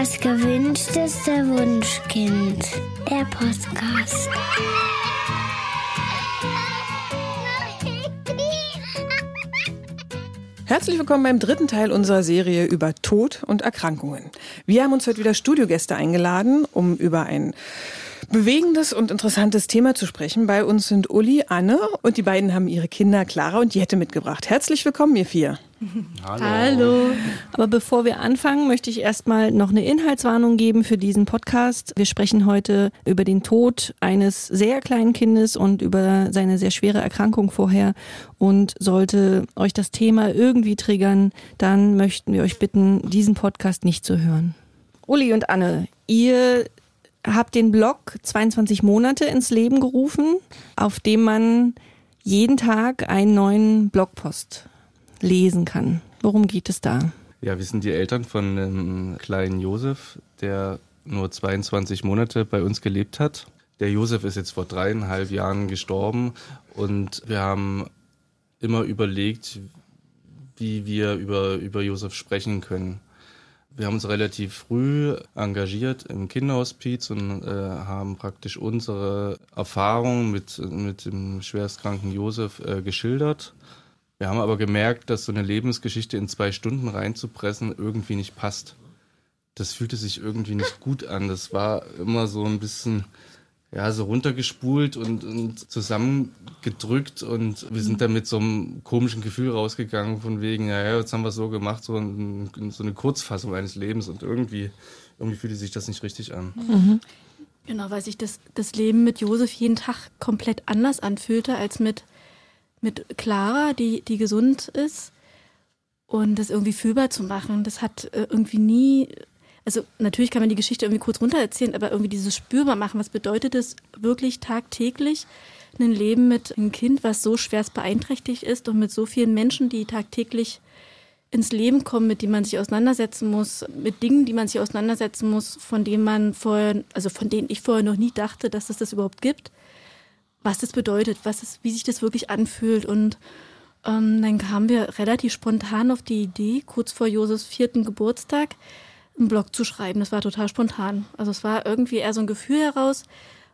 Das gewünschteste Wunschkind. Der Podcast. Herzlich willkommen beim dritten Teil unserer Serie über Tod und Erkrankungen. Wir haben uns heute wieder Studiogäste eingeladen, um über ein bewegendes und interessantes Thema zu sprechen. Bei uns sind Uli, Anne und die beiden haben ihre Kinder Clara und Jette mitgebracht. Herzlich willkommen, ihr vier. Hallo. Hallo. Aber bevor wir anfangen, möchte ich erstmal noch eine Inhaltswarnung geben für diesen Podcast. Wir sprechen heute über den Tod eines sehr kleinen Kindes und über seine sehr schwere Erkrankung vorher. Und sollte euch das Thema irgendwie triggern, dann möchten wir euch bitten, diesen Podcast nicht zu hören. Uli und Anne, ihr habt den Blog 22 Monate ins Leben gerufen, auf dem man jeden Tag einen neuen Blogpost lesen kann. Worum geht es da? Ja, wir sind die Eltern von einem kleinen Josef, der nur 22 Monate bei uns gelebt hat. Der Josef ist jetzt vor dreieinhalb Jahren gestorben und wir haben immer überlegt, wie wir über, über Josef sprechen können. Wir haben uns relativ früh engagiert im Kinderhospiz und äh, haben praktisch unsere Erfahrungen mit, mit dem schwerstkranken Josef äh, geschildert. Wir haben aber gemerkt, dass so eine Lebensgeschichte in zwei Stunden reinzupressen irgendwie nicht passt. Das fühlte sich irgendwie nicht gut an. Das war immer so ein bisschen ja, so runtergespult und, und zusammengedrückt und wir sind da mit so einem komischen Gefühl rausgegangen von wegen, ja, ja jetzt haben wir so gemacht, so, ein, so eine Kurzfassung eines Lebens und irgendwie, irgendwie fühlte sich das nicht richtig an. Mhm. Genau, weil sich das, das Leben mit Josef jeden Tag komplett anders anfühlte als mit, mit Clara, die, die gesund ist. Und das irgendwie fühlbar zu machen, das hat äh, irgendwie nie also natürlich kann man die Geschichte irgendwie kurz runtererzählen, aber irgendwie dieses spürbar machen, was bedeutet es wirklich tagtäglich, ein Leben mit einem Kind, was so schwerst beeinträchtigt ist und mit so vielen Menschen, die tagtäglich ins Leben kommen, mit denen man sich auseinandersetzen muss, mit Dingen, die man sich auseinandersetzen muss, von denen man vorher, also von denen ich vorher noch nie dachte, dass es das überhaupt gibt, was das bedeutet, was es, wie sich das wirklich anfühlt. Und ähm, dann kamen wir relativ spontan auf die Idee, kurz vor Josefs vierten Geburtstag, einen Blog zu schreiben. Das war total spontan. Also es war irgendwie eher so ein Gefühl heraus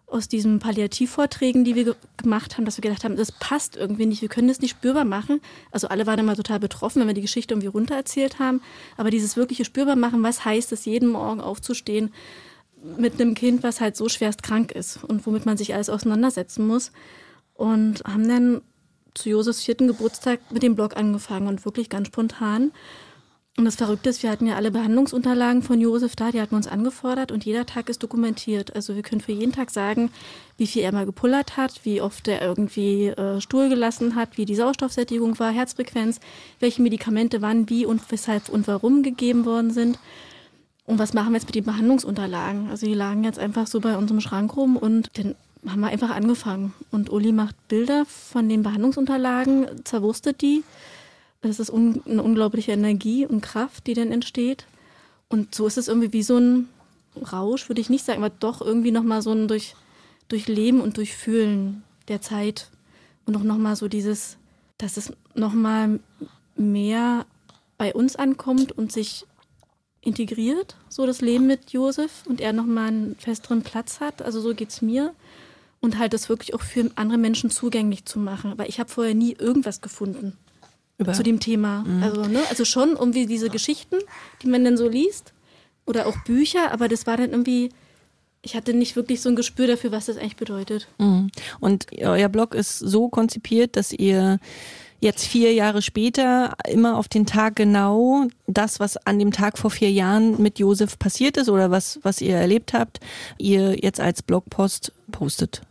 aus diesen Palliativvorträgen, die wir ge gemacht haben, dass wir gedacht haben, das passt irgendwie nicht, wir können das nicht spürbar machen. Also alle waren immer total betroffen, wenn wir die Geschichte irgendwie runtererzählt haben. Aber dieses wirkliche spürbar machen, was heißt es, jeden Morgen aufzustehen mit einem Kind, was halt so schwerst krank ist und womit man sich alles auseinandersetzen muss. Und haben dann zu Josefs vierten Geburtstag mit dem Blog angefangen und wirklich ganz spontan. Und das Verrückte ist, wir hatten ja alle Behandlungsunterlagen von Josef da, die hatten wir uns angefordert und jeder Tag ist dokumentiert. Also wir können für jeden Tag sagen, wie viel er mal gepullert hat, wie oft er irgendwie äh, Stuhl gelassen hat, wie die Sauerstoffsättigung war, Herzfrequenz, welche Medikamente wann, wie und weshalb und warum gegeben worden sind. Und was machen wir jetzt mit den Behandlungsunterlagen? Also die lagen jetzt einfach so bei unserem Schrank rum und dann haben wir einfach angefangen. Und Uli macht Bilder von den Behandlungsunterlagen, zerwurstet die es ist un eine unglaubliche Energie und Kraft, die dann entsteht. Und so ist es irgendwie wie so ein Rausch, würde ich nicht sagen, aber doch irgendwie nochmal so ein durch, Durchleben und Durchfühlen der Zeit. Und auch nochmal so dieses, dass es nochmal mehr bei uns ankommt und sich integriert, so das Leben mit Josef und er nochmal einen festeren Platz hat. Also so geht es mir. Und halt das wirklich auch für andere Menschen zugänglich zu machen. Weil ich habe vorher nie irgendwas gefunden. Über zu dem Thema. Mhm. Also, ne, also schon irgendwie diese Geschichten, die man dann so liest oder auch Bücher, aber das war dann irgendwie, ich hatte nicht wirklich so ein Gespür dafür, was das eigentlich bedeutet. Mhm. Und euer Blog ist so konzipiert, dass ihr jetzt vier Jahre später immer auf den Tag genau das, was an dem Tag vor vier Jahren mit Josef passiert ist oder was, was ihr erlebt habt, ihr jetzt als Blogpost postet.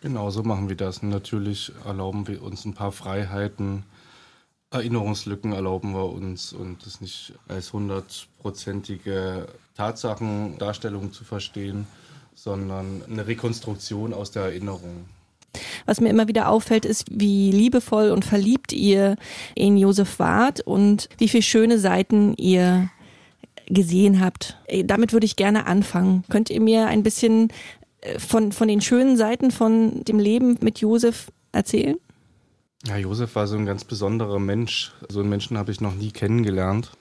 Genau, so machen wir das. natürlich erlauben wir uns ein paar Freiheiten, Erinnerungslücken erlauben wir uns und das nicht als hundertprozentige Tatsachendarstellung zu verstehen, sondern eine Rekonstruktion aus der Erinnerung. Was mir immer wieder auffällt, ist, wie liebevoll und verliebt ihr in Josef wart und wie viele schöne Seiten ihr gesehen habt. Damit würde ich gerne anfangen. Könnt ihr mir ein bisschen äh, von, von den schönen Seiten von dem Leben mit Josef erzählen? Ja, Josef war so ein ganz besonderer Mensch. So einen Menschen habe ich noch nie kennengelernt.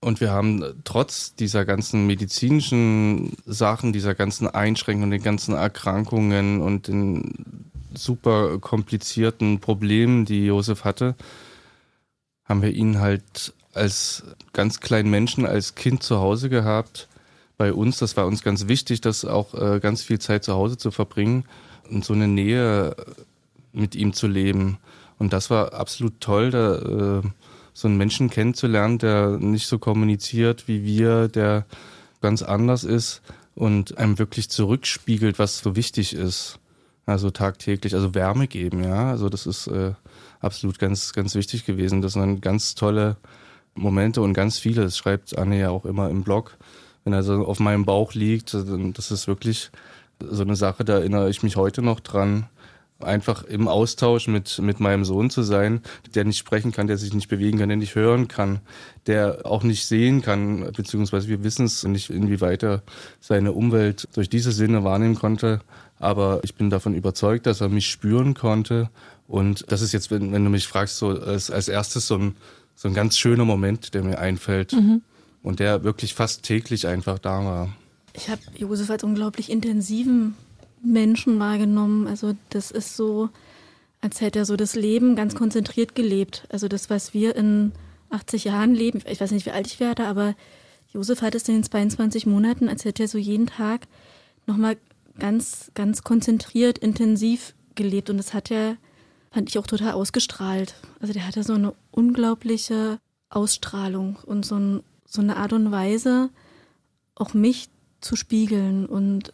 Und wir haben trotz dieser ganzen medizinischen Sachen, dieser ganzen Einschränkungen, den ganzen Erkrankungen und den super komplizierten Problemen, die Josef hatte, haben wir ihn halt als ganz kleinen Menschen, als Kind zu Hause gehabt. Bei uns, das war uns ganz wichtig, das auch äh, ganz viel Zeit zu Hause zu verbringen und so eine Nähe mit ihm zu leben. Und das war absolut toll, da, äh, so einen Menschen kennenzulernen, der nicht so kommuniziert wie wir, der ganz anders ist und einem wirklich zurückspiegelt, was so wichtig ist. Also tagtäglich, also Wärme geben, ja. Also das ist äh, absolut ganz, ganz wichtig gewesen. Das waren ganz tolle Momente und ganz viele. Das schreibt Anne ja auch immer im Blog. Wenn er so auf meinem Bauch liegt, das ist wirklich so eine Sache, da erinnere ich mich heute noch dran einfach im Austausch mit, mit meinem Sohn zu sein, der nicht sprechen kann, der sich nicht bewegen kann, der nicht hören kann, der auch nicht sehen kann, beziehungsweise wir wissen es nicht, inwieweit er seine Umwelt durch diese Sinne wahrnehmen konnte. Aber ich bin davon überzeugt, dass er mich spüren konnte. Und das ist jetzt, wenn, wenn du mich fragst, so als, als erstes so ein, so ein ganz schöner Moment, der mir einfällt. Mhm. Und der wirklich fast täglich einfach da war. Ich habe Josef als unglaublich intensiven Menschen wahrgenommen. Also das ist so, als hätte er so das Leben ganz konzentriert gelebt. Also das, was wir in 80 Jahren leben, ich weiß nicht, wie alt ich werde, aber Josef hat es in den 22 Monaten, als hätte er so jeden Tag nochmal ganz, ganz konzentriert, intensiv gelebt. Und das hat er, fand ich auch total ausgestrahlt. Also der hatte so eine unglaubliche Ausstrahlung und so, ein, so eine Art und Weise, auch mich zu spiegeln und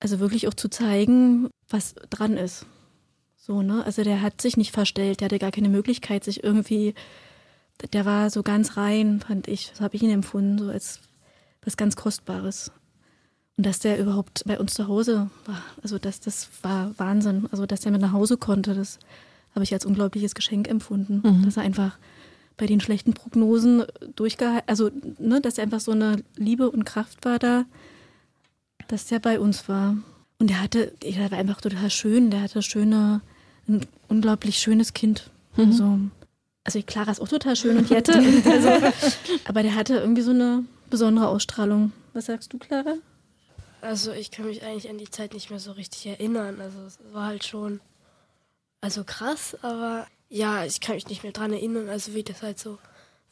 also wirklich auch zu zeigen, was dran ist. So, ne? Also der hat sich nicht verstellt, der hatte gar keine Möglichkeit, sich irgendwie, der war so ganz rein, fand ich. So habe ich ihn empfunden, so als was ganz Kostbares. Und dass der überhaupt bei uns zu Hause war, also das, das war Wahnsinn. Also dass der mit nach Hause konnte, das habe ich als unglaubliches Geschenk empfunden. Mhm. Dass er einfach bei den schlechten Prognosen durchgehalten, also ne, dass er einfach so eine Liebe und Kraft war da, dass der bei uns war. Und der hatte, der war einfach total schön, der hatte schöne, ein unglaublich schönes Kind. Mhm. Also, also Clara ist auch total schön und Jette. also, aber der hatte irgendwie so eine besondere Ausstrahlung. Was sagst du, Clara? Also ich kann mich eigentlich an die Zeit nicht mehr so richtig erinnern. Also es war halt schon, also krass, aber ja, ich kann mich nicht mehr dran erinnern, also wie das halt so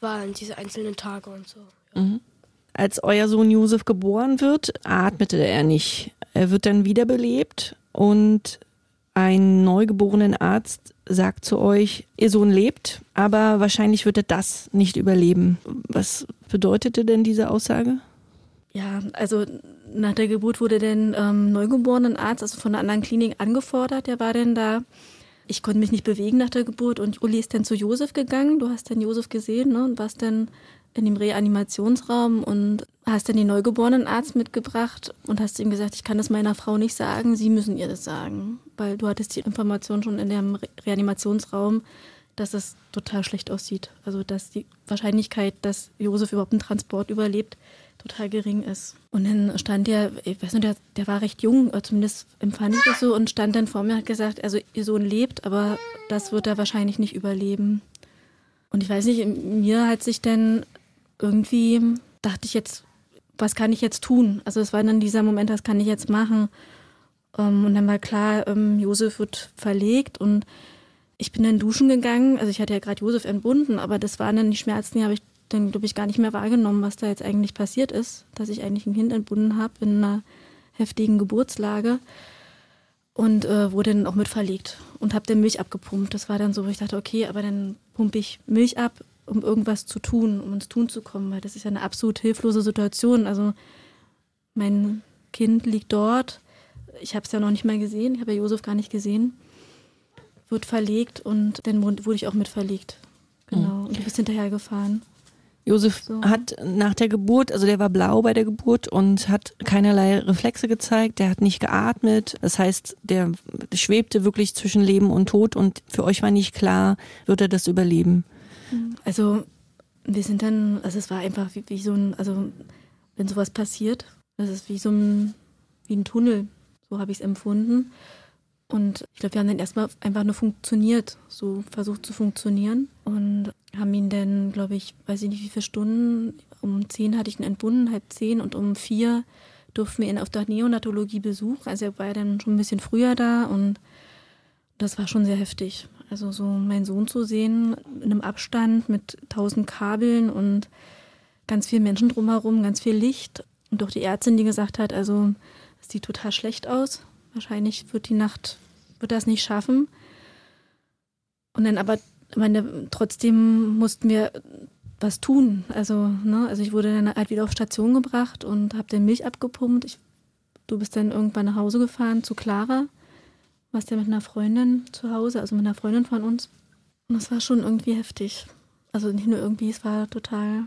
war in diese einzelnen Tage und so. Ja. Mhm. Als euer Sohn Josef geboren wird, atmete er nicht. Er wird dann wiederbelebt und ein neugeborenen Arzt sagt zu euch, ihr Sohn lebt, aber wahrscheinlich wird er das nicht überleben. Was bedeutete denn diese Aussage? Ja, also nach der Geburt wurde der ähm, neugeborenen Arzt, also von einer anderen Klinik, angefordert. Der war denn da. Ich konnte mich nicht bewegen nach der Geburt und Uli ist dann zu Josef gegangen. Du hast dann Josef gesehen ne, und warst dann in dem Reanimationsraum und hast dann den neugeborenen Arzt mitgebracht und hast ihm gesagt, ich kann das meiner Frau nicht sagen, Sie müssen ihr das sagen, weil du hattest die Information schon in dem Reanimationsraum, dass es total schlecht aussieht. Also dass die Wahrscheinlichkeit, dass Josef überhaupt einen Transport überlebt, total gering ist. Und dann stand der, ich weiß nicht, der, der war recht jung, zumindest empfand ich das so, und stand dann vor mir und hat gesagt, also ihr Sohn lebt, aber das wird er wahrscheinlich nicht überleben. Und ich weiß nicht, mir hat sich dann irgendwie dachte ich jetzt, was kann ich jetzt tun? Also es war dann dieser Moment, was kann ich jetzt machen? Ähm, und dann war klar, ähm, Josef wird verlegt und ich bin dann duschen gegangen. Also ich hatte ja gerade Josef entbunden, aber das waren dann die Schmerzen, die habe ich dann, glaube ich, gar nicht mehr wahrgenommen, was da jetzt eigentlich passiert ist, dass ich eigentlich ein Kind entbunden habe in einer heftigen Geburtslage und äh, wurde dann auch mit verlegt und habe dann Milch abgepumpt. Das war dann so, wo ich dachte, okay, aber dann pumpe ich Milch ab um irgendwas zu tun, um ins Tun zu kommen, weil das ist ja eine absolut hilflose Situation. Also mein Kind liegt dort, ich habe es ja noch nicht mal gesehen, ich habe ja Josef gar nicht gesehen, wird verlegt und dann wurde ich auch mit verlegt. Genau, mhm. und du bist hinterhergefahren. Josef so. hat nach der Geburt, also der war blau bei der Geburt und hat keinerlei Reflexe gezeigt, der hat nicht geatmet. Das heißt, der schwebte wirklich zwischen Leben und Tod und für euch war nicht klar, wird er das überleben. Also wir sind dann, also es war einfach wie, wie so ein, also wenn sowas passiert, das ist wie so ein, wie ein Tunnel, so habe ich es empfunden. Und ich glaube, wir haben dann erstmal einfach nur funktioniert, so versucht zu funktionieren und haben ihn dann, glaube ich, weiß ich nicht wie viele Stunden, um zehn hatte ich ihn entbunden, halb zehn und um vier durften wir ihn auf der Neonatologie besuchen. Also er war ja dann schon ein bisschen früher da und das war schon sehr heftig. Also so meinen Sohn zu sehen in einem Abstand mit tausend Kabeln und ganz viel Menschen drumherum, ganz viel Licht. Und doch die Ärztin, die gesagt hat, also es sieht total schlecht aus. Wahrscheinlich wird die Nacht, wird das nicht schaffen. Und dann aber, meine, trotzdem mussten wir was tun. Also, ne, also ich wurde dann halt wieder auf Station gebracht und habe dann Milch abgepumpt. Ich, du bist dann irgendwann nach Hause gefahren zu Clara warst ja mit einer Freundin zu Hause, also mit einer Freundin von uns. Und das war schon irgendwie heftig. Also nicht nur irgendwie, es war total.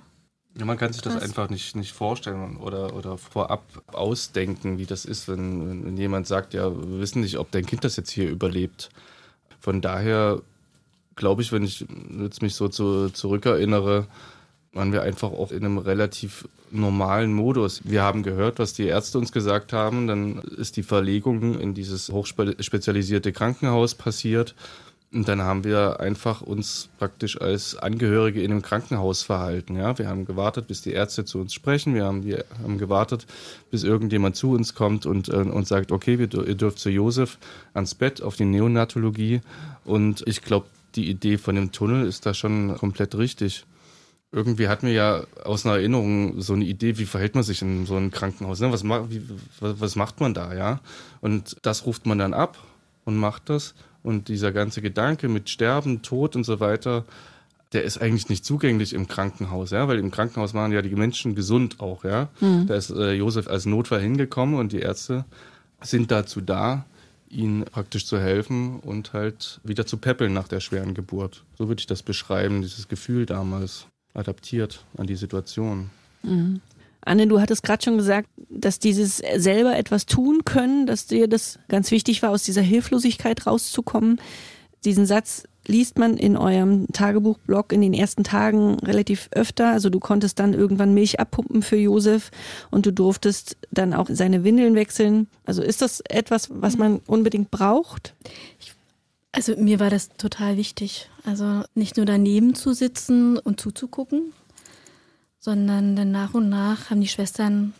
Ja, man kann sich krass. das einfach nicht, nicht vorstellen oder, oder vorab ausdenken, wie das ist, wenn, wenn jemand sagt, ja, wir wissen nicht, ob dein Kind das jetzt hier überlebt. Von daher glaube ich, wenn ich jetzt mich so zu, zurückerinnere, waren wir einfach auch in einem relativ normalen Modus. Wir haben gehört, was die Ärzte uns gesagt haben. Dann ist die Verlegung in dieses hochspezialisierte Krankenhaus passiert. Und dann haben wir einfach uns praktisch als Angehörige in einem Krankenhaus verhalten. Ja, wir haben gewartet, bis die Ärzte zu uns sprechen. Wir haben, wir haben gewartet, bis irgendjemand zu uns kommt und, äh, und sagt, okay, wir, ihr dürft zu Josef ans Bett auf die Neonatologie. Und ich glaube, die Idee von dem Tunnel ist da schon komplett richtig irgendwie hatten wir ja aus einer Erinnerung so eine Idee, wie verhält man sich in so einem Krankenhaus? Ne? Was, wie, was macht man da, ja? Und das ruft man dann ab und macht das. Und dieser ganze Gedanke mit Sterben, Tod und so weiter, der ist eigentlich nicht zugänglich im Krankenhaus, ja, weil im Krankenhaus waren ja die Menschen gesund auch, ja. Mhm. Da ist äh, Josef als Notfall hingekommen und die Ärzte sind dazu da, ihnen praktisch zu helfen und halt wieder zu peppeln nach der schweren Geburt. So würde ich das beschreiben, dieses Gefühl damals adaptiert an die Situation. Mhm. Anne, du hattest gerade schon gesagt, dass dieses selber etwas tun können, dass dir das ganz wichtig war, aus dieser Hilflosigkeit rauszukommen. Diesen Satz liest man in eurem Tagebuchblog in den ersten Tagen relativ öfter. Also du konntest dann irgendwann Milch abpumpen für Josef und du durftest dann auch seine Windeln wechseln. Also ist das etwas, was man unbedingt braucht? Ich also mir war das total wichtig. Also nicht nur daneben zu sitzen und zuzugucken, sondern dann nach und nach haben die Schwestern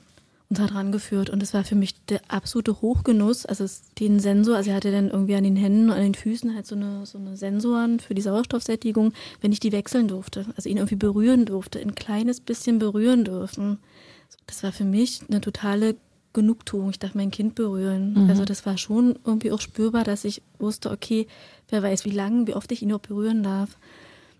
uns halt rangeführt. Und es war für mich der absolute Hochgenuss. Also den Sensor, also er hatte dann irgendwie an den Händen und an den Füßen halt so eine, so eine Sensoren für die Sauerstoffsättigung, wenn ich die wechseln durfte. Also ihn irgendwie berühren durfte, ein kleines bisschen berühren dürfen. Das war für mich eine totale Genugtuung. Ich darf mein Kind berühren. Mhm. Also das war schon irgendwie auch spürbar, dass ich wusste, okay, wer weiß wie lange, wie oft ich ihn noch berühren darf.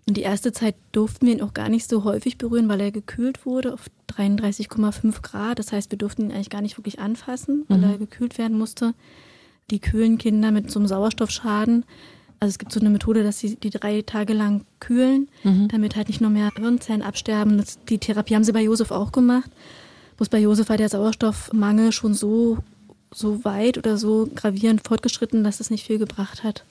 Und die erste Zeit durften wir ihn auch gar nicht so häufig berühren, weil er gekühlt wurde auf 33,5 Grad. Das heißt, wir durften ihn eigentlich gar nicht wirklich anfassen, weil mhm. er gekühlt werden musste. Die kühlen Kinder mit so einem Sauerstoffschaden. Also es gibt so eine Methode, dass sie die drei Tage lang kühlen, mhm. damit halt nicht noch mehr Hirnzellen absterben. Das, die Therapie haben sie bei Josef auch gemacht. Bloß bei Josef war der Sauerstoffmangel schon so, so weit oder so gravierend fortgeschritten, dass es nicht viel gebracht hat.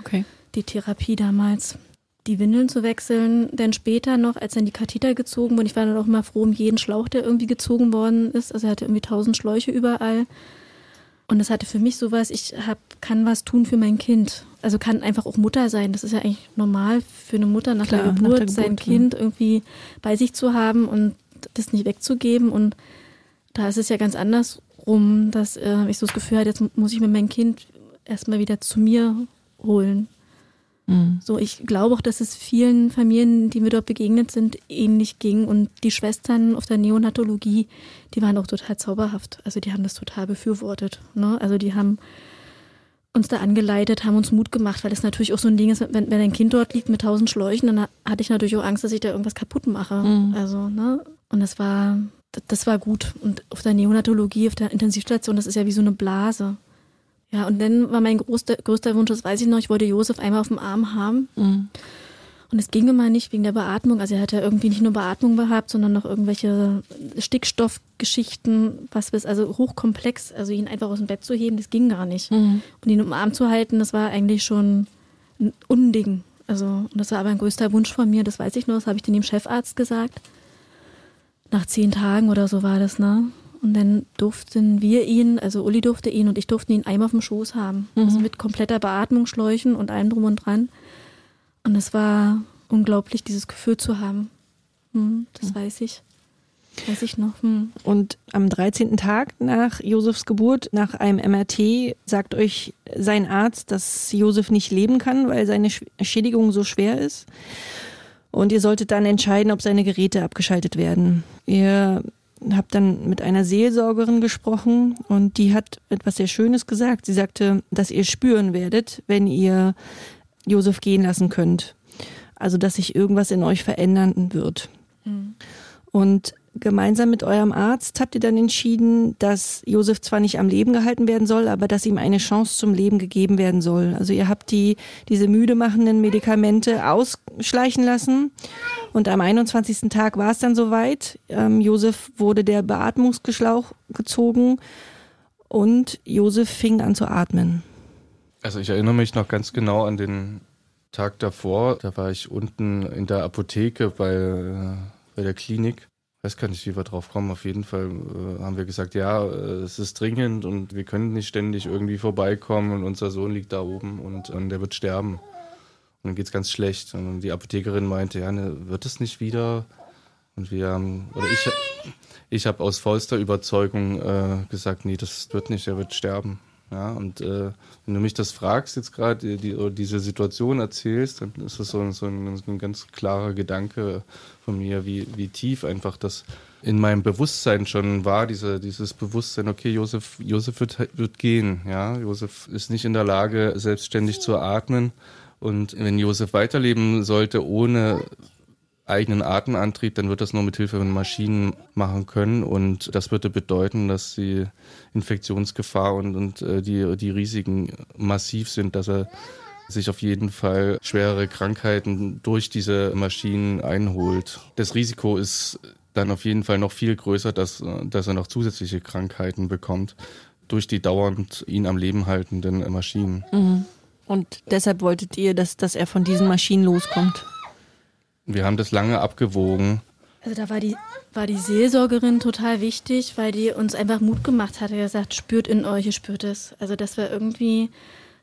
Okay. Die Therapie damals. Die Windeln zu wechseln, denn später noch, als dann die Katheter gezogen wurden, ich war dann auch immer froh um jeden Schlauch, der irgendwie gezogen worden ist. Also er hatte irgendwie tausend Schläuche überall. Und das hatte für mich sowas, ich hab, kann was tun für mein Kind. Also kann einfach auch Mutter sein. Das ist ja eigentlich normal für eine Mutter nach, Klar, der, Geburt, nach der Geburt, sein ja. Kind irgendwie bei sich zu haben und das nicht wegzugeben. Und da ist es ja ganz andersrum, dass äh, ich so das Gefühl habe, jetzt muss ich mir mein Kind erstmal wieder zu mir holen. Mhm. So, ich glaube auch, dass es vielen Familien, die mir dort begegnet sind, ähnlich ging. Und die Schwestern auf der Neonatologie, die waren auch total zauberhaft. Also die haben das total befürwortet. Ne? Also die haben uns da angeleitet, haben uns Mut gemacht, weil das natürlich auch so ein Ding ist, wenn, wenn ein Kind dort liegt mit tausend Schläuchen, dann hatte ich natürlich auch Angst, dass ich da irgendwas kaputt mache. Mhm. Also, ne? Und das war, das war gut. Und auf der Neonatologie, auf der Intensivstation, das ist ja wie so eine Blase. Ja, und dann war mein größter, größter Wunsch, das weiß ich noch, ich wollte Josef einmal auf dem Arm haben. Mhm. Und es ging immer nicht wegen der Beatmung. Also er hatte irgendwie nicht nur Beatmung gehabt, sondern noch irgendwelche Stickstoffgeschichten, was bis, also hochkomplex. Also ihn einfach aus dem Bett zu heben, das ging gar nicht. Mhm. Und ihn um den Arm zu halten, das war eigentlich schon ein Unding. Also, und das war aber ein größter Wunsch von mir, das weiß ich noch, das habe ich dem Chefarzt gesagt nach zehn Tagen oder so war das, ne? Und dann durften wir ihn, also Uli durfte ihn und ich durfte ihn einmal auf dem Schoß haben. Mhm. Also mit kompletter Beatmung, Schläuchen und allem drum und dran. Und es war unglaublich, dieses Gefühl zu haben. Hm, das mhm. weiß ich. Weiß ich noch. Hm. Und am 13. Tag nach Josefs Geburt, nach einem MRT, sagt euch sein Arzt, dass Josef nicht leben kann, weil seine Schädigung so schwer ist. Und ihr solltet dann entscheiden, ob seine Geräte abgeschaltet werden. Ihr habt dann mit einer Seelsorgerin gesprochen und die hat etwas sehr Schönes gesagt. Sie sagte, dass ihr spüren werdet, wenn ihr Josef gehen lassen könnt. Also, dass sich irgendwas in euch verändern wird. Mhm. Und gemeinsam mit eurem Arzt habt ihr dann entschieden, dass Josef zwar nicht am Leben gehalten werden soll, aber dass ihm eine Chance zum Leben gegeben werden soll. Also ihr habt die, diese müde machenden Medikamente ausschleichen lassen und am 21. Tag war es dann soweit. Ähm, Josef wurde der Beatmungsgeschlauch gezogen und Josef fing an zu atmen. Also ich erinnere mich noch ganz genau an den Tag davor. Da war ich unten in der Apotheke bei, äh, bei der Klinik weiß gar nicht, wie wir drauf kommen. Auf jeden Fall äh, haben wir gesagt, ja, äh, es ist dringend und wir können nicht ständig irgendwie vorbeikommen und unser Sohn liegt da oben und, und der wird sterben. Und dann geht es ganz schlecht. Und die Apothekerin meinte, ja, ne, wird es nicht wieder? Und wir haben, oder ich, ich habe aus vollster Überzeugung äh, gesagt, nee, das wird nicht, er wird sterben. Ja, und äh, wenn du mich das fragst jetzt gerade, die, die, diese Situation erzählst, dann ist das so, so ein, ein, ganz klarer Gedanke von mir, wie, wie tief einfach das in meinem Bewusstsein schon war, diese, dieses Bewusstsein, okay, Josef, Josef wird, wird gehen, ja, Josef ist nicht in der Lage, selbstständig zu atmen. Und wenn Josef weiterleben sollte, ohne eigenen Atemantrieb, dann wird das nur mit Hilfe von Maschinen machen können und das würde bedeuten, dass die Infektionsgefahr und, und äh, die, die Risiken massiv sind, dass er sich auf jeden Fall schwerere Krankheiten durch diese Maschinen einholt. Das Risiko ist dann auf jeden Fall noch viel größer, dass, dass er noch zusätzliche Krankheiten bekommt durch die dauernd ihn am Leben haltenden Maschinen. Mhm. Und deshalb wolltet ihr, dass, dass er von diesen Maschinen loskommt? Wir haben das lange abgewogen. Also da war die, war die Seelsorgerin total wichtig, weil die uns einfach Mut gemacht hat. Er gesagt, spürt in euch, ihr spürt es. Also dass wir irgendwie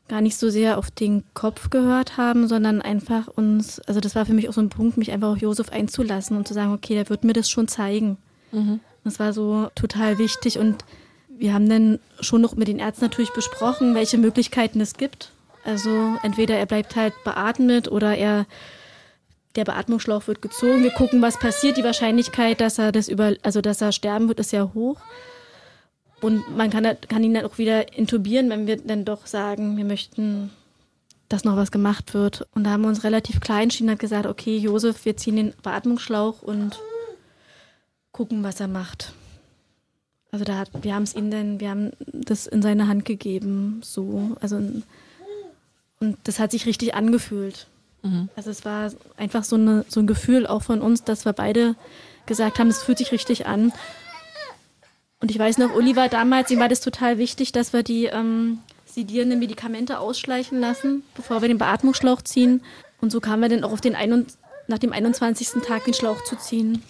gar nicht so sehr auf den Kopf gehört haben, sondern einfach uns, also das war für mich auch so ein Punkt, mich einfach auf Josef einzulassen und zu sagen, okay, der wird mir das schon zeigen. Mhm. Das war so total wichtig und wir haben dann schon noch mit den Ärzten natürlich besprochen, welche Möglichkeiten es gibt. Also entweder er bleibt halt beatmet oder er der Beatmungsschlauch wird gezogen. Wir gucken, was passiert. Die Wahrscheinlichkeit, dass er das über, also dass er sterben wird, ist ja hoch. Und man kann, kann ihn dann auch wieder intubieren, wenn wir dann doch sagen, wir möchten, dass noch was gemacht wird. Und da haben wir uns relativ klein entschieden, hat gesagt, okay, Josef, wir ziehen den Beatmungsschlauch und gucken, was er macht. Also da hat, wir haben es ihm dann, wir haben das in seine Hand gegeben, so, also und das hat sich richtig angefühlt. Mhm. Also es war einfach so, eine, so ein Gefühl auch von uns, dass wir beide gesagt haben, es fühlt sich richtig an. Und ich weiß noch, Oliver damals, ihm war das total wichtig, dass wir die ähm, sedierenden Medikamente ausschleichen lassen, bevor wir den Beatmungsschlauch ziehen. Und so kamen wir dann auch auf den ein nach dem 21. Tag den Schlauch zu ziehen.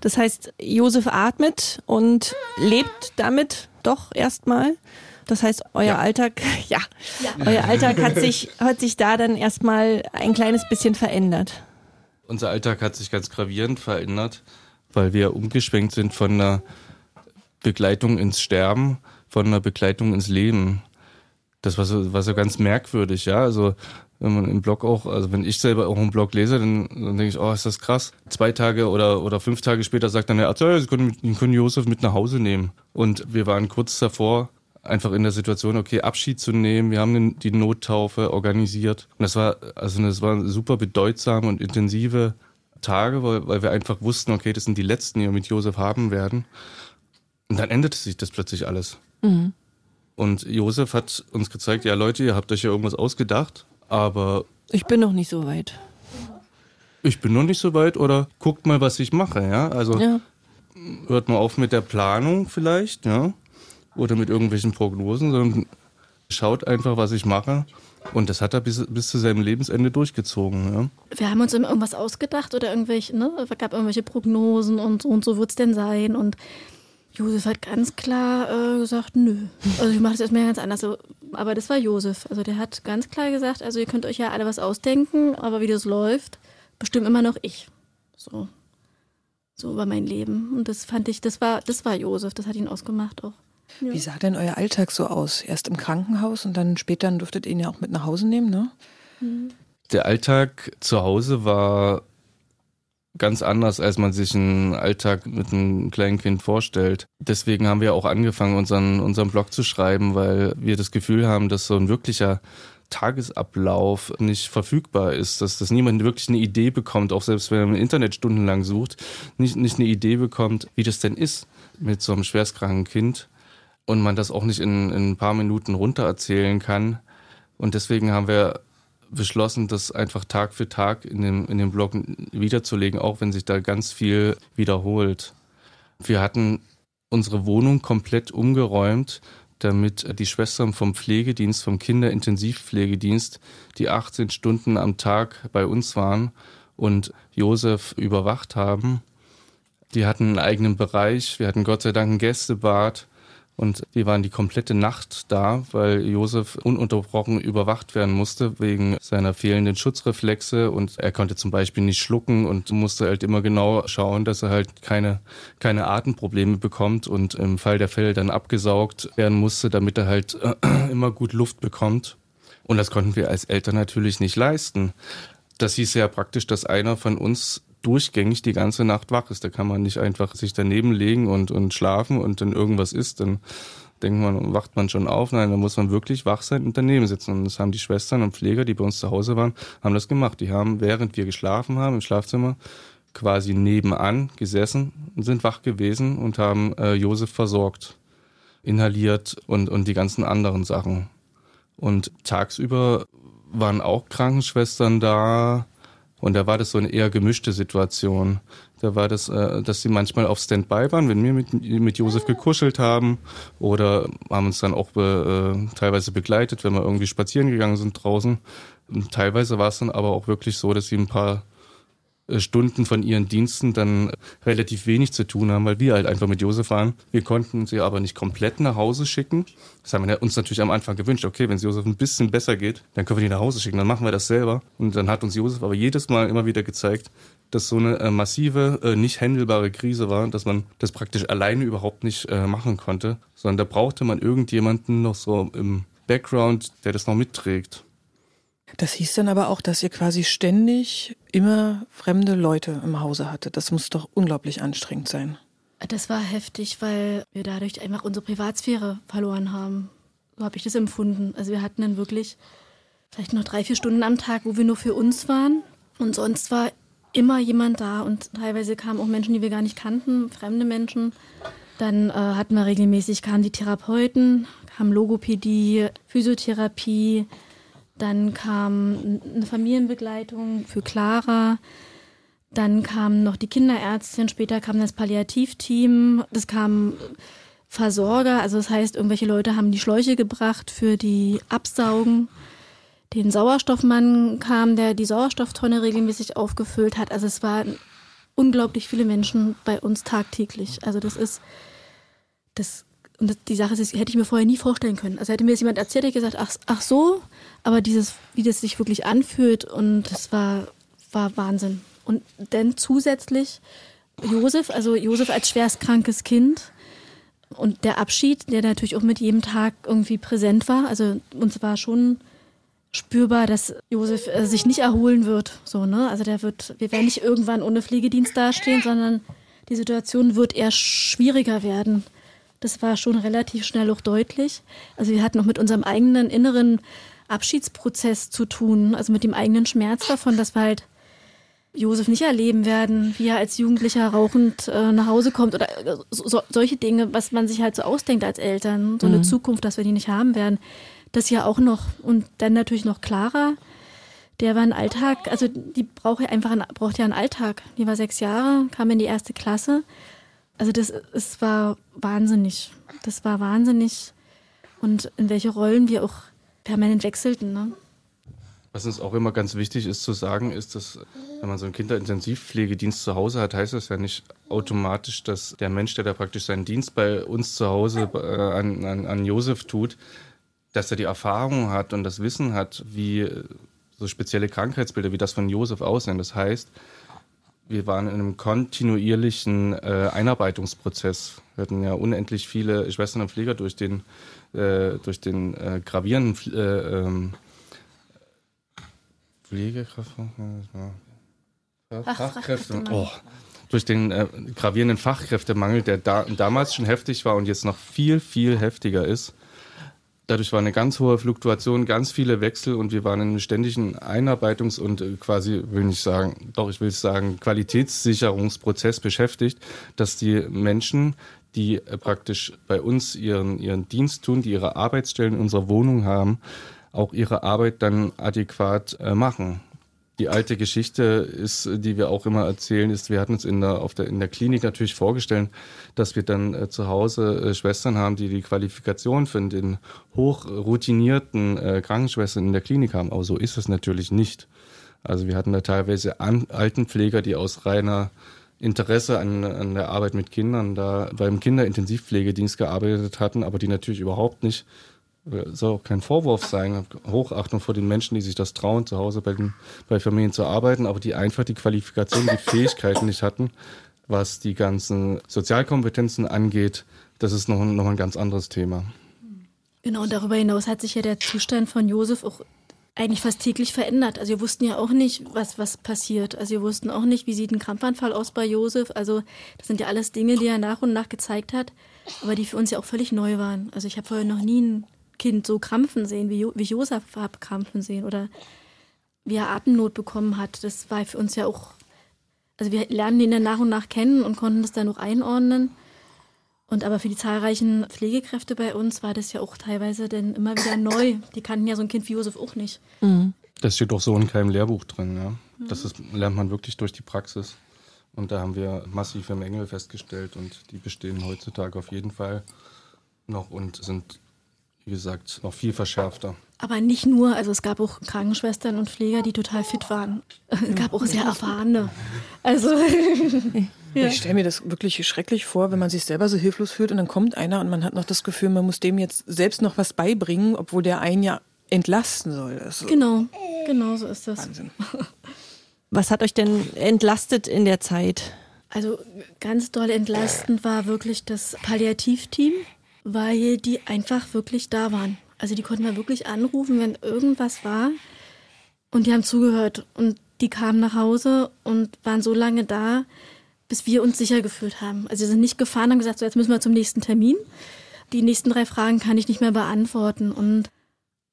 Das heißt, Josef atmet und lebt damit doch erstmal. Das heißt, euer ja. Alltag, ja, ja, euer Alltag hat sich, hat sich da dann erstmal ein kleines bisschen verändert. Unser Alltag hat sich ganz gravierend verändert, weil wir umgeschwenkt sind von einer Begleitung ins Sterben, von einer Begleitung ins Leben. Das war so, war so ganz merkwürdig, ja. Also wenn man im Blog auch, also wenn ich selber auch einen Blog lese, dann, dann denke ich, oh, ist das krass. Zwei Tage oder, oder fünf Tage später sagt dann der Arzt, ja, Sie können, Sie können Josef mit nach Hause nehmen. Und wir waren kurz davor, einfach in der Situation, okay, Abschied zu nehmen. Wir haben die Nottaufe organisiert. Und das war, also das waren super bedeutsame und intensive Tage, weil, weil wir einfach wussten, okay, das sind die letzten, die wir mit Josef haben werden. Und dann änderte sich das plötzlich alles. Mhm. Und Josef hat uns gezeigt, ja Leute, ihr habt euch ja irgendwas ausgedacht, aber... Ich bin noch nicht so weit. Ich bin noch nicht so weit oder guckt mal, was ich mache, ja. Also ja. hört mal auf mit der Planung vielleicht, ja oder mit irgendwelchen Prognosen, sondern schaut einfach, was ich mache. Und das hat er bis, bis zu seinem Lebensende durchgezogen. Ja. Wir haben uns immer irgendwas ausgedacht oder irgendwelche, ne? Es gab irgendwelche Prognosen und so und so wird es denn sein. Und Josef hat ganz klar äh, gesagt, nö. Also ich mache das erstmal ganz anders. Aber das war Josef. Also der hat ganz klar gesagt, also ihr könnt euch ja alle was ausdenken, aber wie das läuft, bestimmt immer noch ich. So. so über mein Leben. Und das fand ich, das war, das war Josef, das hat ihn ausgemacht auch. Ja. Wie sah denn euer Alltag so aus? Erst im Krankenhaus und dann später durftet ihr ihn ja auch mit nach Hause nehmen, ne? Der Alltag zu Hause war ganz anders, als man sich einen Alltag mit einem kleinen Kind vorstellt. Deswegen haben wir auch angefangen, unseren, unseren Blog zu schreiben, weil wir das Gefühl haben, dass so ein wirklicher Tagesablauf nicht verfügbar ist, dass, dass niemand wirklich eine Idee bekommt, auch selbst wenn er im Internet stundenlang sucht, nicht, nicht eine Idee bekommt, wie das denn ist mit so einem schwerstkranken Kind und man das auch nicht in, in ein paar Minuten runter erzählen kann. Und deswegen haben wir beschlossen, das einfach Tag für Tag in dem, in dem Blog wiederzulegen, auch wenn sich da ganz viel wiederholt. Wir hatten unsere Wohnung komplett umgeräumt, damit die Schwestern vom Pflegedienst, vom Kinderintensivpflegedienst, die 18 Stunden am Tag bei uns waren und Josef überwacht haben. Die hatten einen eigenen Bereich. Wir hatten Gott sei Dank ein Gästebad. Und wir waren die komplette Nacht da, weil Josef ununterbrochen überwacht werden musste wegen seiner fehlenden Schutzreflexe. Und er konnte zum Beispiel nicht schlucken und musste halt immer genau schauen, dass er halt keine, keine Atemprobleme bekommt und im Fall der Fälle dann abgesaugt werden musste, damit er halt immer gut Luft bekommt. Und das konnten wir als Eltern natürlich nicht leisten. Das hieß ja praktisch, dass einer von uns durchgängig die ganze Nacht wach ist. Da kann man nicht einfach sich daneben legen und, und schlafen und dann irgendwas ist, dann denkt man, wacht man schon auf. Nein, da muss man wirklich wach sein und daneben sitzen. Und das haben die Schwestern und Pfleger, die bei uns zu Hause waren, haben das gemacht. Die haben, während wir geschlafen haben im Schlafzimmer, quasi nebenan gesessen und sind wach gewesen und haben äh, Josef versorgt, inhaliert und, und die ganzen anderen Sachen. Und tagsüber waren auch Krankenschwestern da, und da war das so eine eher gemischte Situation. Da war das, äh, dass sie manchmal auf Standby waren, wenn wir mit, mit Josef gekuschelt haben oder haben uns dann auch be, äh, teilweise begleitet, wenn wir irgendwie spazieren gegangen sind draußen. Teilweise war es dann aber auch wirklich so, dass sie ein paar Stunden von ihren Diensten dann relativ wenig zu tun haben, weil wir halt einfach mit Josef waren. Wir konnten sie aber nicht komplett nach Hause schicken. Das haben wir uns natürlich am Anfang gewünscht. Okay, wenn es Josef ein bisschen besser geht, dann können wir die nach Hause schicken. Dann machen wir das selber. Und dann hat uns Josef aber jedes Mal immer wieder gezeigt, dass so eine äh, massive, äh, nicht händelbare Krise war, dass man das praktisch alleine überhaupt nicht äh, machen konnte, sondern da brauchte man irgendjemanden noch so im Background, der das noch mitträgt. Das hieß dann aber auch, dass ihr quasi ständig immer fremde Leute im Hause hattet. Das muss doch unglaublich anstrengend sein. Das war heftig, weil wir dadurch einfach unsere Privatsphäre verloren haben. So habe ich das empfunden. Also wir hatten dann wirklich vielleicht noch drei, vier Stunden am Tag, wo wir nur für uns waren. Und sonst war immer jemand da und teilweise kamen auch Menschen, die wir gar nicht kannten, fremde Menschen. Dann äh, hatten wir regelmäßig, kamen die Therapeuten, kam Logopädie, Physiotherapie, dann kam eine Familienbegleitung für Clara. Dann kam noch die Kinderärztin, später kam das Palliativteam, das kam Versorger, also das heißt, irgendwelche Leute haben die Schläuche gebracht für die Absaugen. Den Sauerstoffmann kam, der die Sauerstofftonne regelmäßig aufgefüllt hat. Also es waren unglaublich viele Menschen bei uns tagtäglich. Also das ist, das und die Sache ist, hätte ich mir vorher nie vorstellen können. Also hätte mir jetzt jemand erzählt, hätte ich gesagt, ach, ach so, aber dieses, wie das sich wirklich anfühlt und das war, war Wahnsinn. Und dann zusätzlich Josef, also Josef als schwerstkrankes Kind und der Abschied, der natürlich auch mit jedem Tag irgendwie präsent war. Also uns war schon spürbar, dass Josef äh, sich nicht erholen wird. So, ne? Also der wird, wir werden nicht irgendwann ohne Pflegedienst dastehen, sondern die Situation wird eher schwieriger werden. Das war schon relativ schnell auch deutlich. Also wir hatten auch mit unserem eigenen inneren Abschiedsprozess zu tun, also mit dem eigenen Schmerz davon, dass wir halt Josef nicht erleben werden, wie er als Jugendlicher rauchend äh, nach Hause kommt oder äh, so, solche Dinge, was man sich halt so ausdenkt als Eltern, so mhm. eine Zukunft, dass wir die nicht haben werden. Das ja auch noch und dann natürlich noch Clara, der war ein Alltag, also die braucht ja einfach einen, braucht ja einen Alltag. Die war sechs Jahre, kam in die erste Klasse also das es war wahnsinnig. Das war wahnsinnig. Und in welche Rollen wir auch permanent wechselten. Ne? Was uns auch immer ganz wichtig ist zu sagen, ist, dass wenn man so einen Kinderintensivpflegedienst zu Hause hat, heißt das ja nicht automatisch, dass der Mensch, der da praktisch seinen Dienst bei uns zu Hause äh, an, an, an Josef tut, dass er die Erfahrung hat und das Wissen hat, wie so spezielle Krankheitsbilder wie das von Josef aussehen. Das heißt, wir waren in einem kontinuierlichen äh, Einarbeitungsprozess. Wir hatten ja unendlich viele Schwestern und Pfleger durch den, äh, durch den äh, gravierenden äh, ähm, Pflegekraft, Fachkräfte. Oh, durch den äh, gravierenden Fachkräftemangel, der da, damals schon heftig war und jetzt noch viel, viel heftiger ist. Dadurch war eine ganz hohe Fluktuation, ganz viele Wechsel und wir waren in einem ständigen Einarbeitungs- und äh, quasi, will nicht sagen, doch ich will sagen, Qualitätssicherungsprozess beschäftigt, dass die Menschen, die äh, praktisch bei uns ihren, ihren Dienst tun, die ihre Arbeitsstellen in unserer Wohnung haben, auch ihre Arbeit dann adäquat äh, machen. Die alte Geschichte ist, die wir auch immer erzählen, ist, wir hatten uns in der, auf der, in der Klinik natürlich vorgestellt, dass wir dann äh, zu Hause äh, Schwestern haben, die die Qualifikation für den hochroutinierten äh, Krankenschwestern in der Klinik haben. Aber so ist es natürlich nicht. Also wir hatten da teilweise An Altenpfleger, die aus reiner Interesse an, an der Arbeit mit Kindern da beim Kinderintensivpflegedienst gearbeitet hatten, aber die natürlich überhaupt nicht soll auch kein Vorwurf sein, Hochachtung vor den Menschen, die sich das trauen, zu Hause bei, den, bei Familien zu arbeiten, aber die einfach die Qualifikation, die Fähigkeiten nicht hatten, was die ganzen Sozialkompetenzen angeht. Das ist noch, noch ein ganz anderes Thema. Genau, und darüber hinaus hat sich ja der Zustand von Josef auch eigentlich fast täglich verändert. Also wir wussten ja auch nicht, was, was passiert. Also wir wussten auch nicht, wie sieht ein Krampfanfall aus bei Josef. Also das sind ja alles Dinge, die er nach und nach gezeigt hat, aber die für uns ja auch völlig neu waren. Also ich habe vorher noch nie ein Kind so krampfen sehen, wie, jo wie Josef habe krampfen sehen oder wie er Atemnot bekommen hat. Das war für uns ja auch, also wir lernen ihn dann nach und nach kennen und konnten das dann noch einordnen. Und aber für die zahlreichen Pflegekräfte bei uns war das ja auch teilweise dann immer wieder neu. Die kannten ja so ein Kind wie Josef auch nicht. Mhm. Das steht auch so in keinem Lehrbuch drin, ja. Mhm. Das ist, lernt man wirklich durch die Praxis. Und da haben wir massive Mängel festgestellt und die bestehen heutzutage auf jeden Fall noch und sind wie gesagt, noch viel verschärfter. Aber nicht nur, also es gab auch Krankenschwestern und Pfleger, die total fit waren. Es gab auch sehr erfahrene. Also ja. ich stelle mir das wirklich schrecklich vor, wenn man sich selber so hilflos fühlt und dann kommt einer und man hat noch das Gefühl, man muss dem jetzt selbst noch was beibringen, obwohl der einen ja entlasten soll. Also genau, genau so ist das. Wahnsinn. Was hat euch denn entlastet in der Zeit? Also ganz doll entlastend war wirklich das Palliativteam weil die einfach wirklich da waren. Also die konnten wir wirklich anrufen, wenn irgendwas war. Und die haben zugehört. Und die kamen nach Hause und waren so lange da, bis wir uns sicher gefühlt haben. Also sie sind nicht gefahren und gesagt, so jetzt müssen wir zum nächsten Termin. Die nächsten drei Fragen kann ich nicht mehr beantworten. Und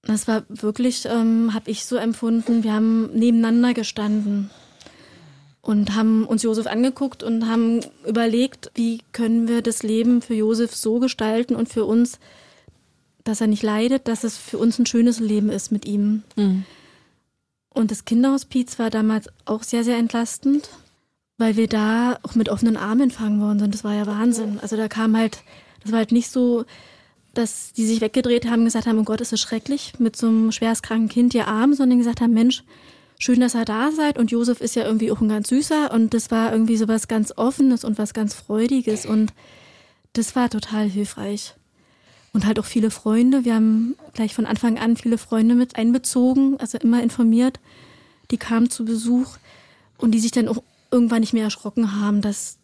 das war wirklich, ähm, habe ich so empfunden, wir haben nebeneinander gestanden und haben uns Josef angeguckt und haben überlegt, wie können wir das Leben für Josef so gestalten und für uns, dass er nicht leidet, dass es für uns ein schönes Leben ist mit ihm. Mhm. Und das Kinderhospiz war damals auch sehr, sehr entlastend, weil wir da auch mit offenen Armen empfangen worden sind. Das war ja Wahnsinn. Also da kam halt, das war halt nicht so, dass die sich weggedreht haben und gesagt haben, oh Gott, ist das schrecklich, mit so einem schwerstkranken Kind ihr Arm, sondern gesagt haben, Mensch, schön, dass ihr da seid. Und Josef ist ja irgendwie auch ein ganz süßer und das war irgendwie so was ganz Offenes und was ganz Freudiges und das war total hilfreich. Und halt auch viele Freunde. Wir haben gleich von Anfang an viele Freunde mit einbezogen, also immer informiert. Die kamen zu Besuch und die sich dann auch irgendwann nicht mehr erschrocken haben, dass,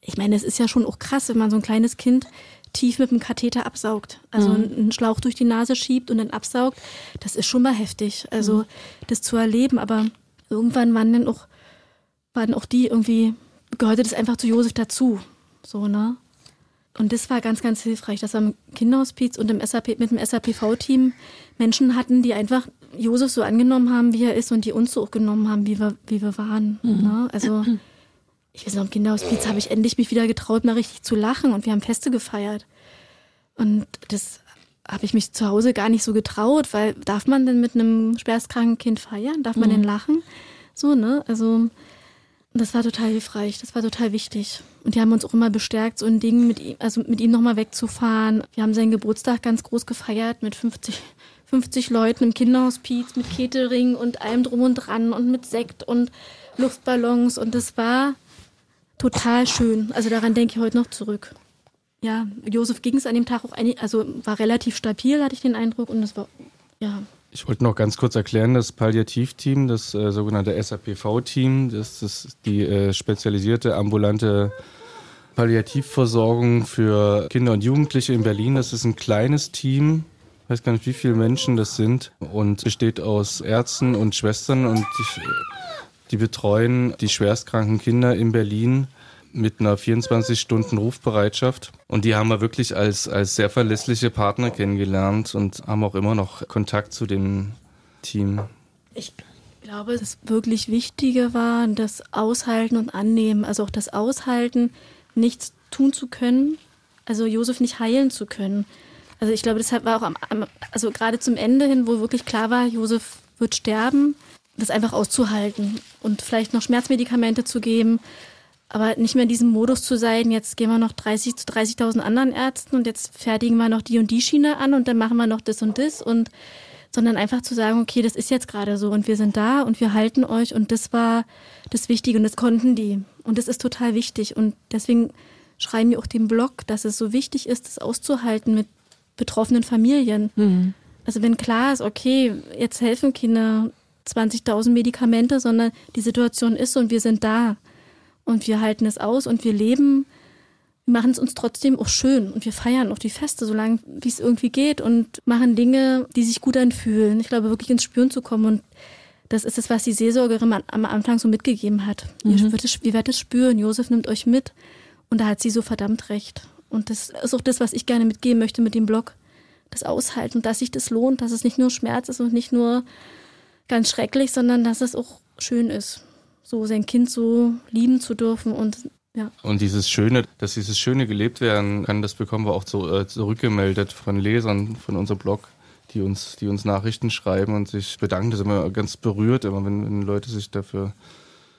ich meine, es ist ja schon auch krass, wenn man so ein kleines Kind tief mit dem Katheter absaugt. Also mhm. einen Schlauch durch die Nase schiebt und dann absaugt. Das ist schon mal heftig. Also mhm. das zu erleben. Aber irgendwann waren dann auch, waren auch die irgendwie, gehörte das einfach zu Josef dazu. So, ne? Und das war ganz, ganz hilfreich, dass wir im Kinderhospiz und im SAP, mit dem SAPV-Team Menschen hatten, die einfach Josef so angenommen haben, wie er ist und die uns so auch genommen haben, wie wir, wie wir waren. Mhm. Ne? Also ich weiß noch, im Kinderhospiz habe ich endlich mich wieder getraut, mal richtig zu lachen und wir haben Feste gefeiert. Und das habe ich mich zu Hause gar nicht so getraut, weil darf man denn mit einem schwerstkranken Kind feiern? Darf man mhm. denn lachen? So, ne? Also, das war total hilfreich, das war total wichtig. Und die haben uns auch immer bestärkt, so ein Ding mit ihm, also mit ihm nochmal wegzufahren. Wir haben seinen Geburtstag ganz groß gefeiert mit 50, 50 Leuten im Kinderhospiz, mit Catering und allem drum und dran und mit Sekt und Luftballons. Und das war total schön. Also daran denke ich heute noch zurück. Ja, Josef ging es an dem Tag auch, ein, also war relativ stabil, hatte ich den Eindruck. Und es war, ja. Ich wollte noch ganz kurz erklären, das Palliativteam, das äh, sogenannte SAPV-Team, das ist die äh, spezialisierte ambulante Palliativversorgung für Kinder und Jugendliche in Berlin. Das ist ein kleines Team, ich weiß gar nicht, wie viele Menschen das sind und besteht aus Ärzten und Schwestern und die, die betreuen die schwerstkranken Kinder in Berlin mit einer 24-Stunden-Rufbereitschaft. Und die haben wir wirklich als, als sehr verlässliche Partner kennengelernt und haben auch immer noch Kontakt zu dem Team. Ich glaube, das wirklich Wichtige war das Aushalten und Annehmen. Also auch das Aushalten, nichts tun zu können, also Josef nicht heilen zu können. Also ich glaube, das war auch am, also gerade zum Ende hin, wo wirklich klar war, Josef wird sterben, das einfach auszuhalten und vielleicht noch Schmerzmedikamente zu geben aber nicht mehr in diesem Modus zu sein, jetzt gehen wir noch 30 zu 30.000 anderen Ärzten und jetzt fertigen wir noch die und die Schiene an und dann machen wir noch das und das und sondern einfach zu sagen, okay, das ist jetzt gerade so und wir sind da und wir halten euch und das war das Wichtige und das konnten die und das ist total wichtig und deswegen schreiben wir auch den Blog, dass es so wichtig ist, das auszuhalten mit betroffenen Familien. Mhm. Also wenn klar ist, okay, jetzt helfen Kinder 20.000 Medikamente, sondern die Situation ist und wir sind da und wir halten es aus und wir leben, wir machen es uns trotzdem auch schön und wir feiern auch die Feste, solange wie es irgendwie geht und machen Dinge, die sich gut anfühlen. Ich glaube, wirklich ins Spüren zu kommen und das ist es, was die Seelsorgerin am Anfang so mitgegeben hat. Mhm. Ihr, werdet, ihr werdet es spüren, Josef nimmt euch mit und da hat sie so verdammt recht. Und das ist auch das, was ich gerne mitgeben möchte mit dem Blog. Das Aushalten, dass sich das lohnt, dass es nicht nur Schmerz ist und nicht nur ganz schrecklich, sondern dass es auch schön ist so sein Kind so lieben zu dürfen und ja. Und dieses Schöne, dass dieses Schöne gelebt werden kann, das bekommen wir auch zu, äh, zurückgemeldet von Lesern von unserem Blog, die uns, die uns Nachrichten schreiben und sich bedanken. Das ist immer ganz berührt, immer wenn, wenn Leute sich dafür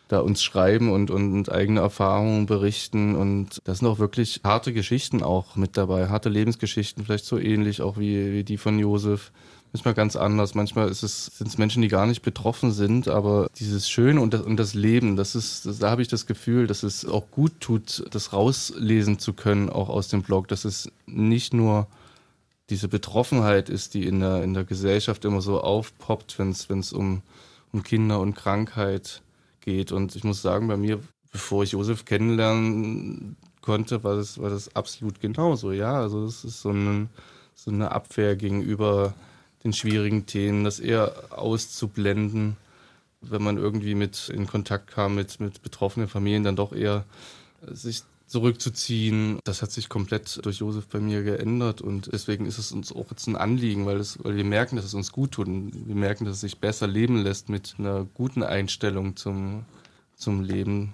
da uns schreiben und, und eigene Erfahrungen berichten. Und das sind auch wirklich harte Geschichten auch mit dabei, harte Lebensgeschichten, vielleicht so ähnlich auch wie, wie die von Josef manchmal ganz anders. Manchmal ist es, sind es Menschen, die gar nicht betroffen sind, aber dieses Schöne und das, und das Leben, das ist, das, da habe ich das Gefühl, dass es auch gut tut, das rauslesen zu können, auch aus dem Blog, dass es nicht nur diese Betroffenheit ist, die in der, in der Gesellschaft immer so aufpoppt, wenn es um, um Kinder und Krankheit geht. Und ich muss sagen, bei mir, bevor ich Josef kennenlernen konnte, war das, war das absolut genauso. Ja, also es ist so, ein, so eine Abwehr gegenüber den schwierigen Themen, das eher auszublenden, wenn man irgendwie mit in Kontakt kam mit, mit betroffenen Familien, dann doch eher sich zurückzuziehen. Das hat sich komplett durch Josef bei mir geändert und deswegen ist es uns auch jetzt ein Anliegen, weil, es, weil wir merken, dass es uns gut tut und wir merken, dass es sich besser leben lässt mit einer guten Einstellung zum, zum Leben.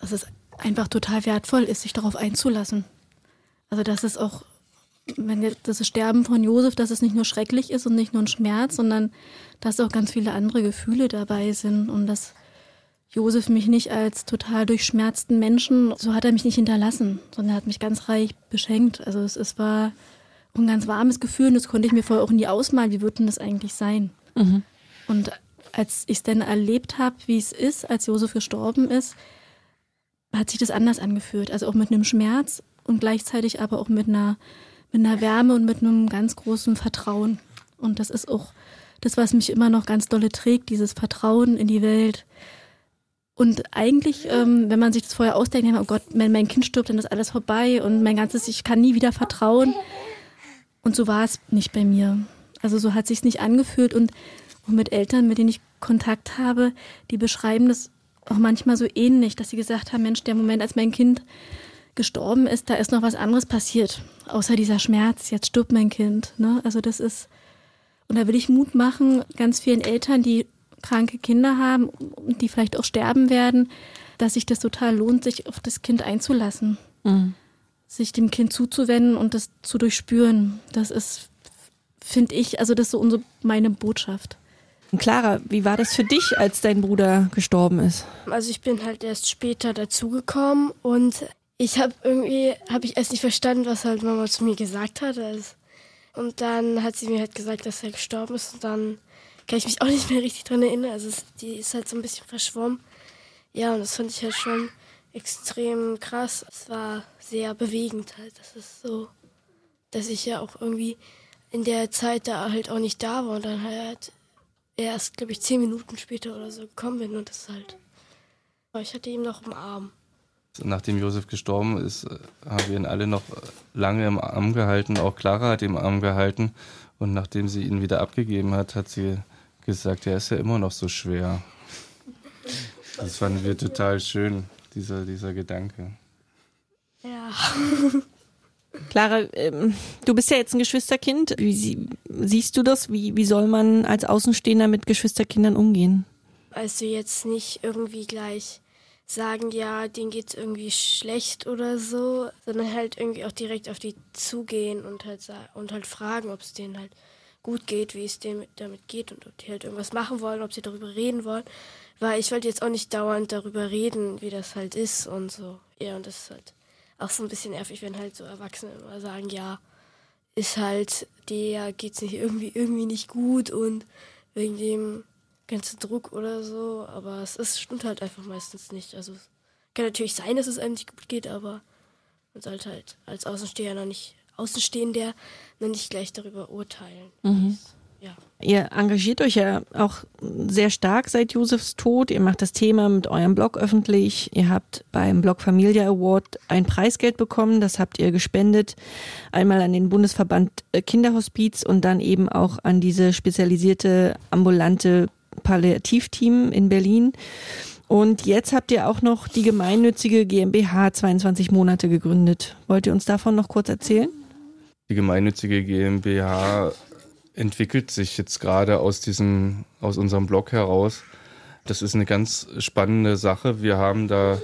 Dass es einfach total wertvoll ist, sich darauf einzulassen. Also dass es auch wenn das Sterben von Josef, dass es nicht nur schrecklich ist und nicht nur ein Schmerz, sondern dass auch ganz viele andere Gefühle dabei sind und dass Josef mich nicht als total durchschmerzten Menschen, so hat er mich nicht hinterlassen, sondern er hat mich ganz reich beschenkt. Also es, es war ein ganz warmes Gefühl und das konnte ich mir vorher auch nie ausmalen, wie würde denn das eigentlich sein? Mhm. Und als ich es dann erlebt habe, wie es ist, als Josef gestorben ist, hat sich das anders angefühlt. Also auch mit einem Schmerz und gleichzeitig aber auch mit einer mit einer Wärme und mit einem ganz großen Vertrauen. Und das ist auch das, was mich immer noch ganz dolle trägt, dieses Vertrauen in die Welt. Und eigentlich, ähm, wenn man sich das vorher ausdenkt, oh Gott, wenn mein Kind stirbt, dann ist alles vorbei und mein ganzes, ich kann nie wieder vertrauen. Und so war es nicht bei mir. Also so hat sich nicht angefühlt und, und mit Eltern, mit denen ich Kontakt habe, die beschreiben das auch manchmal so ähnlich, dass sie gesagt haben, Mensch, der Moment, als mein Kind gestorben ist, da ist noch was anderes passiert, außer dieser Schmerz, jetzt stirbt mein Kind. Ne? Also das ist, und da will ich Mut machen, ganz vielen Eltern, die kranke Kinder haben und die vielleicht auch sterben werden, dass sich das total lohnt, sich auf das Kind einzulassen. Mhm. Sich dem Kind zuzuwenden und das zu durchspüren. Das ist, finde ich, also das ist so unsere, meine Botschaft. Und Clara, wie war das für dich, als dein Bruder gestorben ist? Also ich bin halt erst später dazugekommen und ich habe irgendwie, habe ich erst nicht verstanden, was halt Mama zu mir gesagt hat. Also, und dann hat sie mir halt gesagt, dass er gestorben ist und dann kann ich mich auch nicht mehr richtig dran erinnern. Also die ist halt so ein bisschen verschwommen. Ja, und das fand ich halt schon extrem krass. Es war sehr bewegend halt. Das ist so, dass ich ja auch irgendwie in der Zeit da halt auch nicht da war und dann halt erst, glaube ich, zehn Minuten später oder so gekommen bin und das halt. Aber ich hatte ihn noch im Arm. Nachdem Josef gestorben ist, äh, haben wir ihn alle noch lange im Arm gehalten. Auch Clara hat ihn im Arm gehalten. Und nachdem sie ihn wieder abgegeben hat, hat sie gesagt, er ist ja immer noch so schwer. Das fanden wir total schön, dieser, dieser Gedanke. Ja. Clara, ähm, du bist ja jetzt ein Geschwisterkind. Wie sie, siehst du das? Wie, wie soll man als Außenstehender mit Geschwisterkindern umgehen? Also jetzt nicht irgendwie gleich sagen, ja, denen geht's irgendwie schlecht oder so, sondern halt irgendwie auch direkt auf die zugehen und halt und halt fragen, ob es denen halt gut geht, wie es denen damit geht und ob die halt irgendwas machen wollen, ob sie darüber reden wollen. Weil ich wollte jetzt auch nicht dauernd darüber reden, wie das halt ist und so. Ja, und das ist halt auch so ein bisschen nervig, wenn halt so Erwachsene immer sagen, ja, ist halt, der geht's nicht irgendwie, irgendwie nicht gut und wegen dem ganzen Druck oder so, aber es ist, stimmt halt einfach meistens nicht. Also es kann natürlich sein, dass es einem nicht gut geht, aber man sollte halt als Außenstehender noch nicht, Außenstehender noch nicht gleich darüber urteilen. Mhm. Ja. Ihr engagiert euch ja auch sehr stark seit Josefs Tod. Ihr macht das Thema mit eurem Blog öffentlich. Ihr habt beim Blog Familia Award ein Preisgeld bekommen. Das habt ihr gespendet. Einmal an den Bundesverband äh, Kinderhospiz und dann eben auch an diese spezialisierte ambulante Palliativteam in Berlin. Und jetzt habt ihr auch noch die gemeinnützige GmbH 22 Monate gegründet. Wollt ihr uns davon noch kurz erzählen? Die gemeinnützige GmbH entwickelt sich jetzt gerade aus diesem, aus unserem Blog heraus. Das ist eine ganz spannende Sache. Wir haben da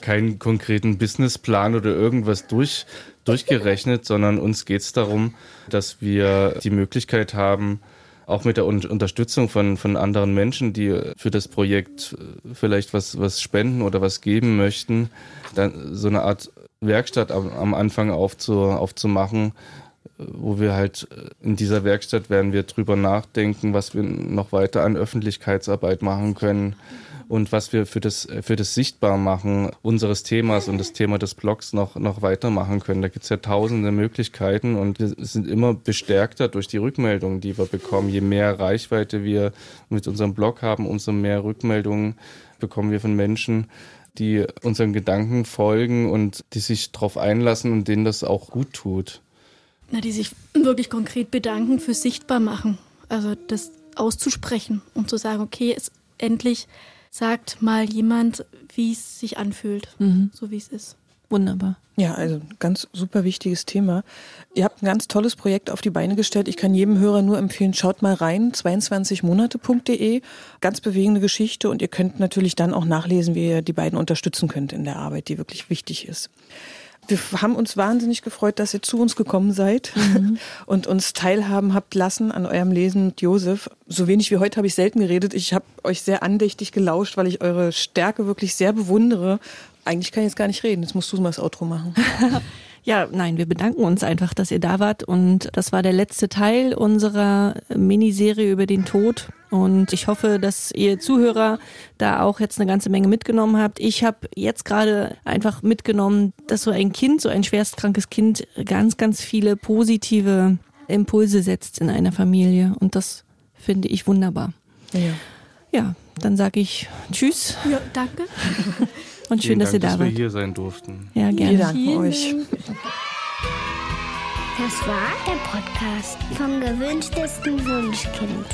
keinen konkreten Businessplan oder irgendwas durch, durchgerechnet, sondern uns geht es darum, dass wir die Möglichkeit haben, auch mit der Unterstützung von, von anderen Menschen, die für das Projekt vielleicht was, was spenden oder was geben möchten, dann so eine Art Werkstatt am, am Anfang aufzu, aufzumachen, wo wir halt äh, in dieser Werkstatt werden wir drüber nachdenken, was wir noch weiter an Öffentlichkeitsarbeit machen können und was wir für das, für das Sichtbarmachen unseres Themas und das Thema des Blogs noch, noch weitermachen können. Da gibt es ja tausende Möglichkeiten und wir sind immer bestärkter durch die Rückmeldungen, die wir bekommen. Je mehr Reichweite wir mit unserem Blog haben, umso mehr Rückmeldungen bekommen wir von Menschen, die unseren Gedanken folgen und die sich darauf einlassen und denen das auch gut tut. Na, die sich wirklich konkret bedanken für Sichtbarmachen. Also das auszusprechen und zu sagen, okay, es endlich sagt mal jemand, wie es sich anfühlt, mhm. so wie es ist. Wunderbar. Ja, also ganz super wichtiges Thema. Ihr habt ein ganz tolles Projekt auf die Beine gestellt. Ich kann jedem Hörer nur empfehlen, schaut mal rein, 22monate.de. Ganz bewegende Geschichte und ihr könnt natürlich dann auch nachlesen, wie ihr die beiden unterstützen könnt in der Arbeit, die wirklich wichtig ist. Wir haben uns wahnsinnig gefreut, dass ihr zu uns gekommen seid mhm. und uns teilhaben habt lassen an eurem Lesen mit Josef. So wenig wie heute habe ich selten geredet. Ich habe euch sehr andächtig gelauscht, weil ich eure Stärke wirklich sehr bewundere. Eigentlich kann ich jetzt gar nicht reden. Jetzt musst du mal das Outro machen. Ja, nein, wir bedanken uns einfach, dass ihr da wart und das war der letzte Teil unserer Miniserie über den Tod und ich hoffe, dass ihr Zuhörer da auch jetzt eine ganze Menge mitgenommen habt. Ich habe jetzt gerade einfach mitgenommen, dass so ein Kind, so ein schwerstkrankes Kind ganz, ganz viele positive Impulse setzt in einer Familie und das finde ich wunderbar. Ja. Ja, dann sage ich Tschüss. Ja, danke. Und schön, dass Dank, ihr da dass wart. wir hier sein durften. Ja, gerne. Wir danken euch. Das war der Podcast vom gewünschtesten Wunschkind.